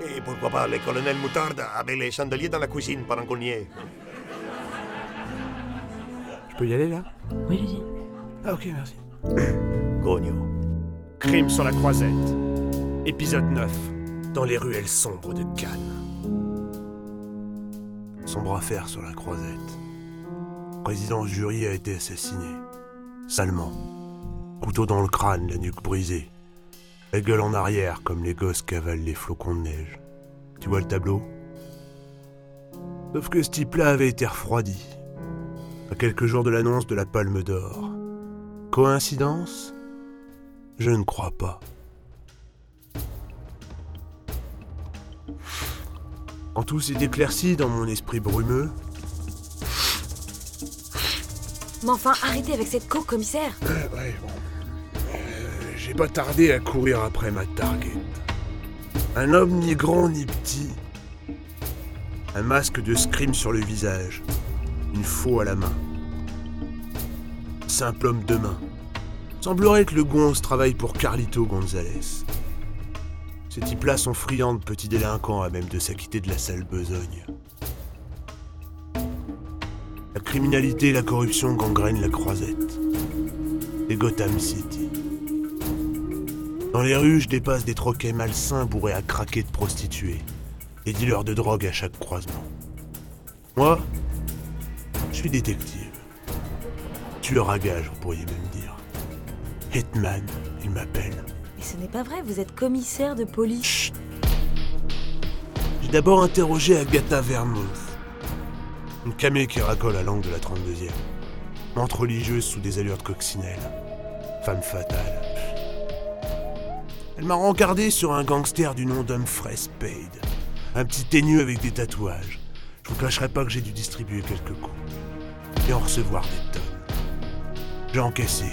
Et pourquoi pas le colonel Moutarde avec les chandeliers dans la cuisine pendant qu'on y est. Je peux y aller là? Oui, allez-y. Ah ok, merci. Cogno. Crime sur la croisette. Épisode 9. Dans les ruelles sombres de Cannes. Sombre affaire sur la croisette. Président jury a été assassiné. Salement. Couteau dans le crâne, la nuque brisée. La gueule en arrière comme les gosses cavalent les flocons de neige. Tu vois le tableau? Sauf que ce type-là avait été refroidi. À quelques jours de l'annonce de la Palme d'Or. Coïncidence? Je ne crois pas. Quand tout s'est éclairci dans mon esprit brumeux, Mais enfin, arrêtez avec cette coke, commissaire Euh, ouais, bon. J'ai pas tardé à courir après ma target. Un homme ni grand ni petit. Un masque de scream sur le visage. Une faux à la main. Simple homme de main. Semblerait que le gonze travaille pour Carlito Gonzalez. Ces types-là sont friands de petits délinquants à même de s'acquitter de la sale besogne. La criminalité et la corruption gangrènent la croisette. Et Gotham City. Dans les rues, je dépasse des troquets malsains bourrés à craquer de prostituées. Des dealers de drogue à chaque croisement. Moi, je suis détective. Tueur à gage, vous pourriez même dire. Hitman, il m'appelle. Mais ce n'est pas vrai, vous êtes commissaire de police. Chut J'ai d'abord interrogé Agatha Vermouth. Une camée qui racole à l'angle de la 32e. Mente religieuse sous des allures de coccinelle. Femme fatale. Elle m'a rencardé sur un gangster du nom d'Humphrey Spade. Un petit teigneux avec des tatouages. Je vous cacherai pas que j'ai dû distribuer quelques coups. Et en recevoir des tonnes. J'ai encaissé,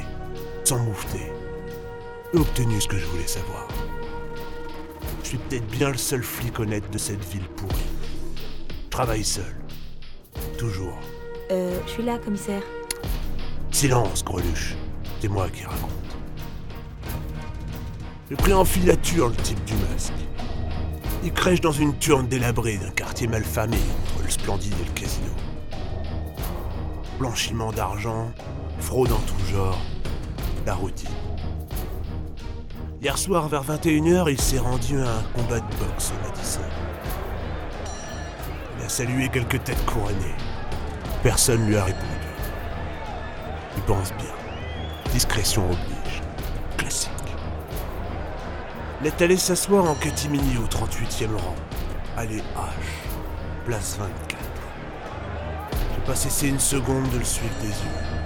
sans moufter. Et obtenu ce que je voulais savoir. Je suis peut-être bien le seul flic honnête de cette ville pourrie. Je travaille seul. Toujours. Euh, je suis là, commissaire. Silence, greluche. C'est moi qui raconte. J'ai pris en filature le type du masque. Il crèche dans une turne délabrée d'un quartier malfamé entre le splendide et le casino. Blanchiment d'argent, fraude en tout genre, la routine. Hier soir, vers 21h, il s'est rendu à un combat de boxe au Madison. Il a salué quelques têtes couronnées. Personne lui a répondu. Il pense bien. Discrétion oblige. Classique. Il est allé s'asseoir en catimini au 38e rang. Allez H. Place 24. J'ai pas cessé une seconde de le suivre des yeux.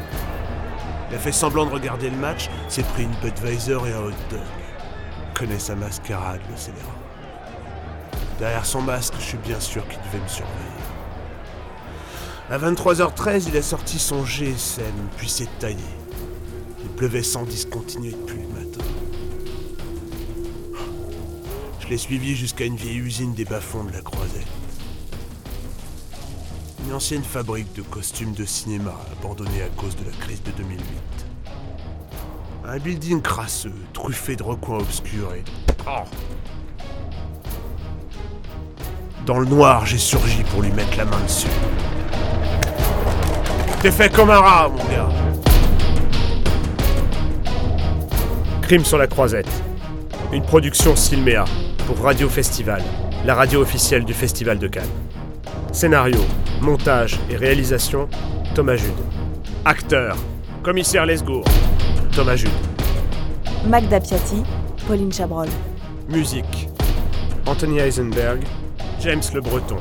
Il a fait semblant de regarder le match, s'est pris une Budweiser et un hot dog. Connaît sa mascarade, le scélérat. Derrière son masque, je suis bien sûr qu'il devait me surveiller. À 23h13, il a sorti son GSM, puis s'est taillé. Il pleuvait sans discontinuer depuis le Je l'ai suivi jusqu'à une vieille usine des bas-fonds de la Croisette. Une ancienne fabrique de costumes de cinéma abandonnée à cause de la crise de 2008. Un building crasseux, truffé de recoins obscurs et... Oh Dans le noir, j'ai surgi pour lui mettre la main dessus. T'es fait comme un rat, mon gars. Crime sur la croisette. Une production Silméa pour Radio Festival, la radio officielle du Festival de Cannes. Scénario, montage et réalisation, Thomas Jude. Acteur, commissaire Lesgour, Thomas Jude. Magda Piatti, Pauline Chabrol. Musique, Anthony Heisenberg, James Le Breton.